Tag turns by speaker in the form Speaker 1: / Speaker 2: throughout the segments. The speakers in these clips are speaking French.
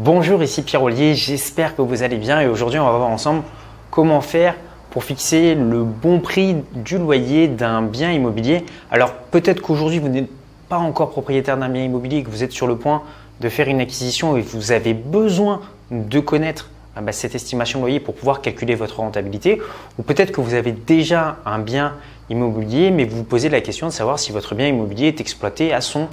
Speaker 1: Bonjour, ici Pierre Ollier, j'espère que vous allez bien et aujourd'hui on va voir ensemble comment faire pour fixer le bon prix du loyer d'un bien immobilier. Alors peut-être qu'aujourd'hui vous n'êtes pas encore propriétaire d'un bien immobilier, que vous êtes sur le point de faire une acquisition et vous avez besoin de connaître ah bah, cette estimation de loyer pour pouvoir calculer votre rentabilité. Ou peut-être que vous avez déjà un bien immobilier mais vous vous posez la question de savoir si votre bien immobilier est exploité à son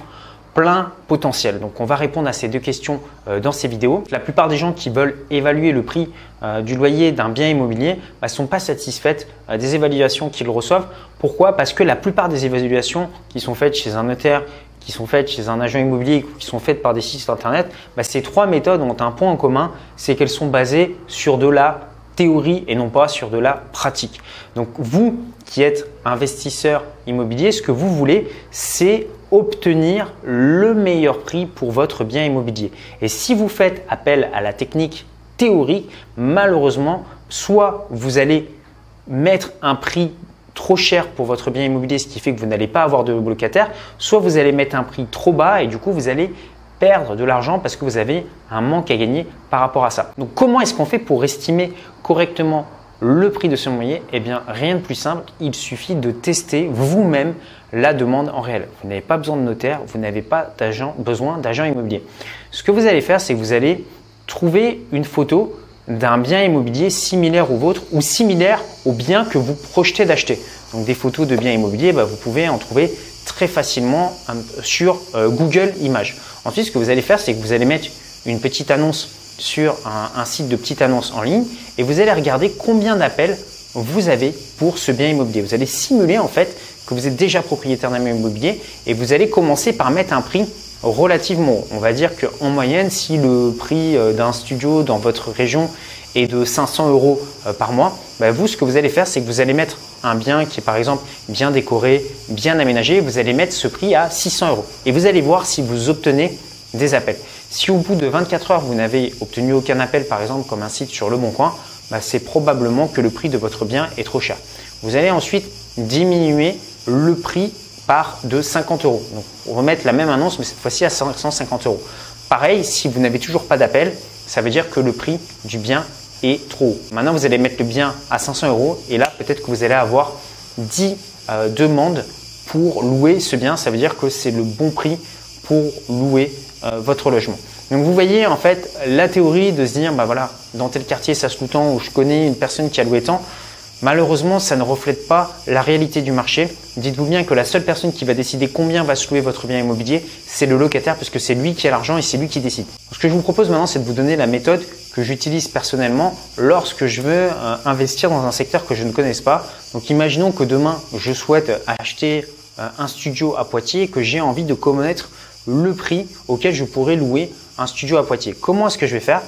Speaker 1: plein potentiel. Donc on va répondre à ces deux questions euh, dans ces vidéos. La plupart des gens qui veulent évaluer le prix euh, du loyer d'un bien immobilier ne bah, sont pas satisfaites euh, des évaluations qu'ils reçoivent. Pourquoi? Parce que la plupart des évaluations qui sont faites chez un notaire, qui sont faites chez un agent immobilier, qui sont faites par des sites internet, bah, ces trois méthodes ont un point en commun, c'est qu'elles sont basées sur de la théorie et non pas sur de la pratique. Donc vous qui êtes investisseur immobilier, ce que vous voulez, c'est obtenir le meilleur prix pour votre bien immobilier. Et si vous faites appel à la technique théorique, malheureusement, soit vous allez mettre un prix trop cher pour votre bien immobilier, ce qui fait que vous n'allez pas avoir de locataire, soit vous allez mettre un prix trop bas et du coup vous allez perdre de l'argent parce que vous avez un manque à gagner par rapport à ça. Donc comment est-ce qu'on fait pour estimer correctement le prix de ce moyen Eh bien rien de plus simple, il suffit de tester vous-même la demande en réel. Vous n'avez pas besoin de notaire, vous n'avez pas besoin d'agent immobilier. Ce que vous allez faire, c'est que vous allez trouver une photo d'un bien immobilier similaire au vôtre ou similaire au bien que vous projetez d'acheter. Donc des photos de biens immobiliers, bah, vous pouvez en trouver très facilement euh, sur euh, Google Images. Ensuite, ce que vous allez faire, c'est que vous allez mettre une petite annonce sur un, site de petite annonce en ligne et vous allez regarder combien d'appels vous avez pour ce bien immobilier. Vous allez simuler en fait que vous êtes déjà propriétaire d'un bien immobilier et vous allez commencer par mettre un prix relativement On va dire qu'en moyenne, si le prix euh, d'un studio dans votre région est de 500 euros euh, par mois, bah, vous, ce que vous allez faire, c'est que vous allez mettre un bien qui est par exemple bien décoré, bien aménagé, vous allez mettre ce prix à 600 euros. Et vous allez voir si vous obtenez des appels. Si au bout de 24 heures, vous n'avez obtenu aucun appel, par exemple comme un site sur Le Bon Coin, bah, c'est probablement que le prix de votre bien est trop cher. Vous allez ensuite diminuer le prix par de 50 euros. Donc, remettre la même annonce, mais cette fois-ci à 150 euros. Pareil, si vous n'avez toujours pas d'appel, ça veut dire que le prix du bien est trop haut. Maintenant, vous allez mettre le bien à 500 euros et là, peut-être que vous allez avoir 10 euh, demandes pour louer ce bien. Ça veut dire que c'est le bon prix pour louer euh, votre logement. Donc vous voyez en fait la théorie de se dire bah voilà dans tel quartier ça se loue tant ou je connais une personne qui a loué tant Malheureusement, ça ne reflète pas la réalité du marché. Dites-vous bien que la seule personne qui va décider combien va se louer votre bien immobilier, c'est le locataire puisque c'est lui qui a l'argent et c'est lui qui décide. Ce que je vous propose maintenant, c'est de vous donner la méthode que j'utilise personnellement lorsque je veux euh, investir dans un secteur que je ne connaisse pas. Donc imaginons que demain, je souhaite acheter euh, un studio à Poitiers et que j'ai envie de connaître le prix auquel je pourrais louer un studio à Poitiers. Comment est-ce que je vais faire?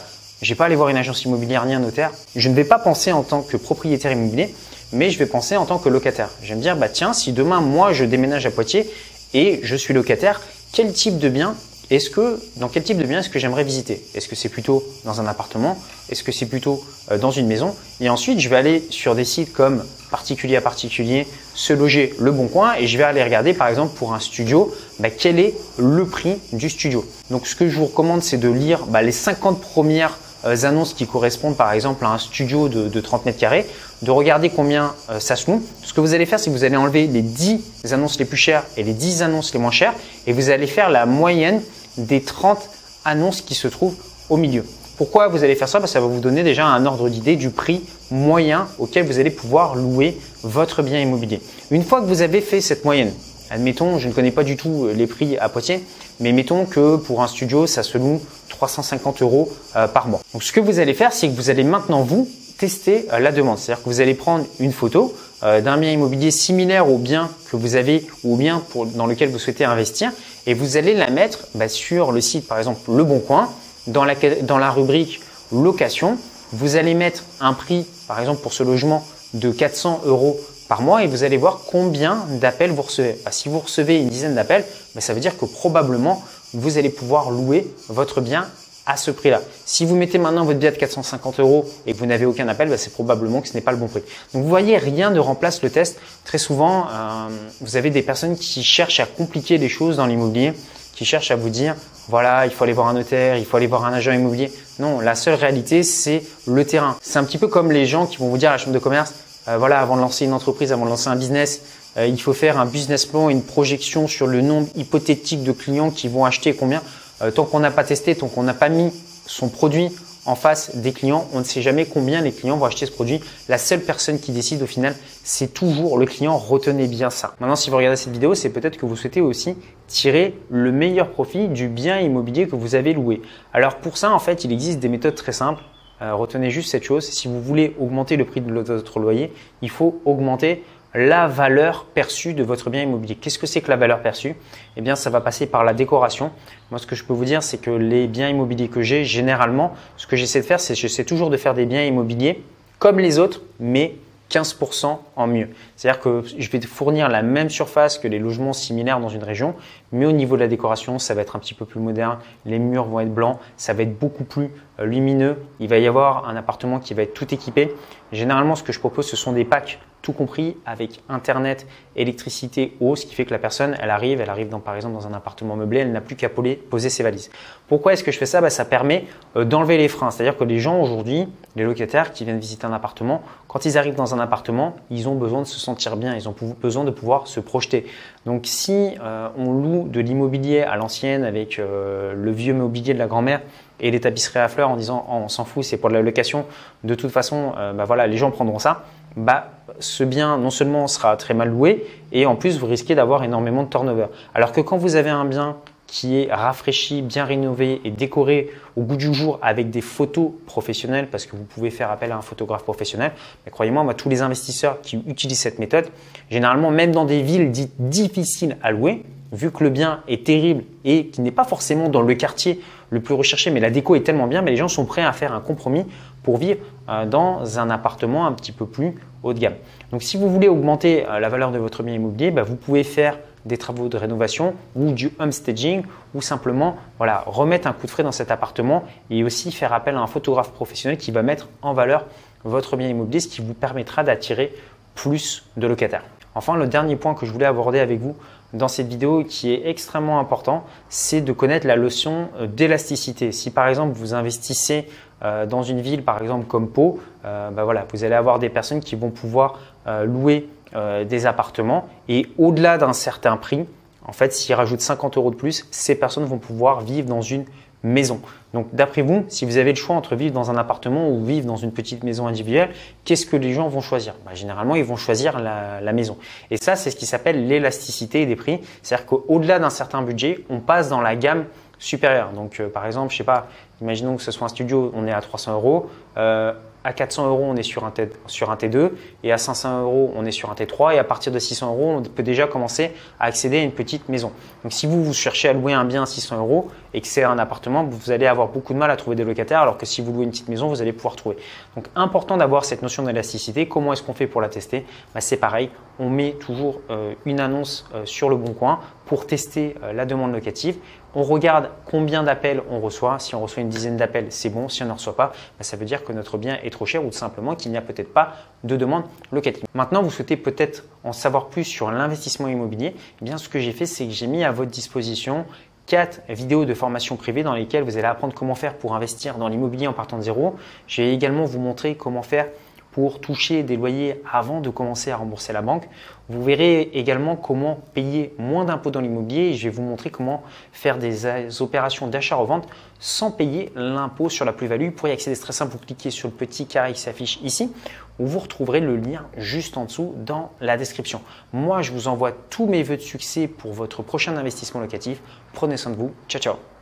Speaker 1: Je vais pas aller voir une agence immobilière ni un notaire. Je ne vais pas penser en tant que propriétaire immobilier, mais je vais penser en tant que locataire. Je vais me dire, bah tiens, si demain moi je déménage à Poitiers et je suis locataire, quel type de bien est-ce que dans quel type de bien est-ce que j'aimerais visiter? Est-ce que c'est plutôt dans un appartement? Est-ce que c'est plutôt euh, dans une maison? Et ensuite, je vais aller sur des sites comme particulier à particulier, se loger le bon coin et je vais aller regarder par exemple pour un studio, bah, quel est le prix du studio? Donc ce que je vous recommande, c'est de lire bah, les 50 premières annonces qui correspondent par exemple à un studio de, 30 mètres carrés, de regarder combien euh, ça se loue. Ce que vous allez faire, c'est que vous allez enlever les 10 annonces les plus chères et les 10 annonces les moins chères et vous allez faire la moyenne des 30 annonces qui se trouvent au milieu. Pourquoi vous allez faire ça? Parce que Ça va vous donner déjà un ordre d'idée du prix moyen auquel vous allez pouvoir louer votre bien immobilier. Une fois que vous avez fait cette moyenne, admettons, je ne connais pas du tout les prix à Poitiers, mais mettons que pour un studio, ça se loue 350 euros euh, par mois. Donc ce que vous allez faire, c'est que vous allez maintenant vous tester euh, la demande. C'est-à-dire que vous allez prendre une photo euh, d'un bien immobilier similaire au bien que vous avez ou au bien dans lequel vous souhaitez investir et vous allez la mettre bah, sur le site, par exemple Le Bon Coin, dans la, dans la rubrique location. Vous allez mettre un prix, par exemple pour ce logement, de 400 euros par mois et vous allez voir combien d'appels vous recevez. Bah, si vous recevez une dizaine d'appels, bah, ça veut dire que probablement vous allez pouvoir louer votre bien à ce prix-là. Si vous mettez maintenant votre bien de 450 euros et que vous n'avez aucun appel, bah, c'est probablement que ce n'est pas le bon prix. Donc vous voyez, rien ne remplace le test. Très souvent, euh, vous avez des personnes qui cherchent à compliquer les choses dans l'immobilier, qui cherchent à vous dire voilà, il faut aller voir un notaire, il faut aller voir un agent immobilier. Non, la seule réalité, c'est le terrain. C'est un petit peu comme les gens qui vont vous dire à la chambre de commerce voilà, avant de lancer une entreprise, avant de lancer un business, euh, il faut faire un business plan, une projection sur le nombre hypothétique de clients qui vont acheter combien. Euh, tant qu'on n'a pas testé, tant qu'on n'a pas mis son produit en face des clients. On ne sait jamais combien les clients vont acheter ce produit. La seule personne qui décide au final, c'est toujours le client. Retenez bien ça. Maintenant, si vous regardez cette vidéo, c'est peut-être que vous souhaitez aussi tirer le meilleur profit du bien immobilier que vous avez loué. Alors pour ça, en fait, il existe des méthodes très simples. Euh, retenez juste cette chose. Si vous voulez augmenter le prix de votre loyer, il faut augmenter la valeur perçue de votre bien immobilier. Qu'est-ce que c'est que la valeur perçue? Eh bien, ça va passer par la décoration. Moi, ce que je peux vous dire, c'est que les biens immobiliers que j'ai, généralement, ce que j'essaie de faire, c'est j'essaie toujours de faire des biens immobiliers comme les autres, mais 15% en mieux. C'est-à-dire que je vais fournir la même surface que les logements similaires dans une région, mais au niveau de la décoration, ça va être un petit peu plus moderne. Les murs vont être blancs, ça va être beaucoup plus lumineux. Il va y avoir un appartement qui va être tout équipé. Généralement, ce que je propose, ce sont des packs tout compris avec internet, électricité, eau, ce qui fait que la personne, elle arrive, elle arrive dans, par exemple dans un appartement meublé, elle n'a plus qu'à poser ses valises. Pourquoi est-ce que je fais ça? Bah, Ça permet euh, d'enlever les freins. C'est-à-dire que les gens aujourd'hui, les locataires qui viennent visiter un appartement, quand ils arrivent dans un appartement, ils ont besoin de se sentir bien, ils ont besoin de pouvoir se projeter. Donc si euh, on loue de l'immobilier à l'ancienne avec euh, le vieux mobilier de la grand-mère et les tapisseries à fleurs en disant oh, on s'en fout, c'est pour de la location, de toute façon, bah, voilà, les gens prendront ça bah, ce bien non seulement sera très mal loué et en plus vous risquez d'avoir énormément de turnover. Alors que quand vous avez un bien qui est rafraîchi, bien rénové et décoré au goût du jour avec des photos professionnelles parce que vous pouvez faire appel à un photographe professionnel. Mais croyez-moi, moi, tous les investisseurs qui utilisent cette méthode, généralement, même dans des villes dites difficiles à louer, vu que le bien est terrible et qui n'est pas forcément dans le quartier le plus recherché, mais la déco est tellement bien, mais les gens sont prêts à faire un compromis pour vivre euh, dans un appartement un petit peu plus haut de gamme. Donc si vous voulez augmenter euh, la valeur de votre bien immobilier, bah, vous pouvez faire des travaux de rénovation ou du homestaging ou simplement voilà, remettre un coup de frais dans cet appartement et aussi faire appel à un photographe professionnel qui va mettre en valeur votre bien immobilier, ce qui vous permettra d'attirer plus de locataires. Enfin, le dernier point que je voulais aborder avec vous dans cette vidéo qui est extrêmement important, c'est de connaître la notion euh, d'élasticité. Si par exemple vous investissez euh, dans une ville par exemple comme Pau, euh, bah vous allez avoir des personnes qui vont pouvoir louer des appartements et au-delà d'un certain prix, en fait, s'ils rajoutent 50 euros de plus, ces personnes vont pouvoir vivre dans une maison. Donc d'après vous, si vous avez le choix entre vivre dans un appartement ou vivre dans une petite maison individuelle, qu'est-ce que les gens vont choisir? Bah, Généralement, ils vont choisir la, maison. Et ça, c'est ce qui s'appelle l'élasticité des prix. C'est-à-dire qu'au-delà d'un certain budget, on passe dans la gamme supérieure. Donc euh, par exemple, je sais pas, imaginons que ce soit un studio, on est à 300 euros. Euh, à 400 euros, on est sur un, T, sur un T2 et à 500 euros, on est sur un T3 et à partir de 600 euros, on peut déjà commencer à accéder à une petite maison. Donc si vous, vous cherchez à louer un bien à 600 euros et que c'est un appartement, vous allez avoir beaucoup de mal à trouver des locataires alors que si vous louez une petite maison, vous allez pouvoir trouver. Donc important d'avoir cette notion d'élasticité. Comment est-ce qu'on fait pour la tester? Bah, C'est pareil, on met toujours euh, une annonce euh, sur le bon coin pour tester euh, la demande locative. On regarde combien d'appels on reçoit. Si on reçoit une dizaine d'appels, c'est bon. Si on ne reçoit pas, bah, ça veut dire que notre bien est trop cher ou tout simplement qu'il n'y a peut-être pas de demande locative. Maintenant, vous souhaitez peut-être en savoir plus sur l'investissement immobilier. Eh bien, ce que j'ai fait, c'est que j'ai mis à votre disposition quatre vidéos de formation privée dans lesquelles vous allez apprendre comment faire pour investir dans l'immobilier en partant de zéro. Je vais également vous montrer comment faire pour toucher des loyers avant de commencer à rembourser la banque. Vous verrez également comment payer moins d'impôts dans l'immobilier je vais vous montrer comment faire des opérations d'achat-revente sans payer l'impôt sur la plus-value. Pour y accéder, c'est très simple, vous cliquez sur le petit carré qui s'affiche ici où vous retrouverez le lien juste en dessous dans la description. Moi, je vous envoie tous mes voeux de succès pour votre prochain investissement locatif. Prenez soin de vous. Ciao, ciao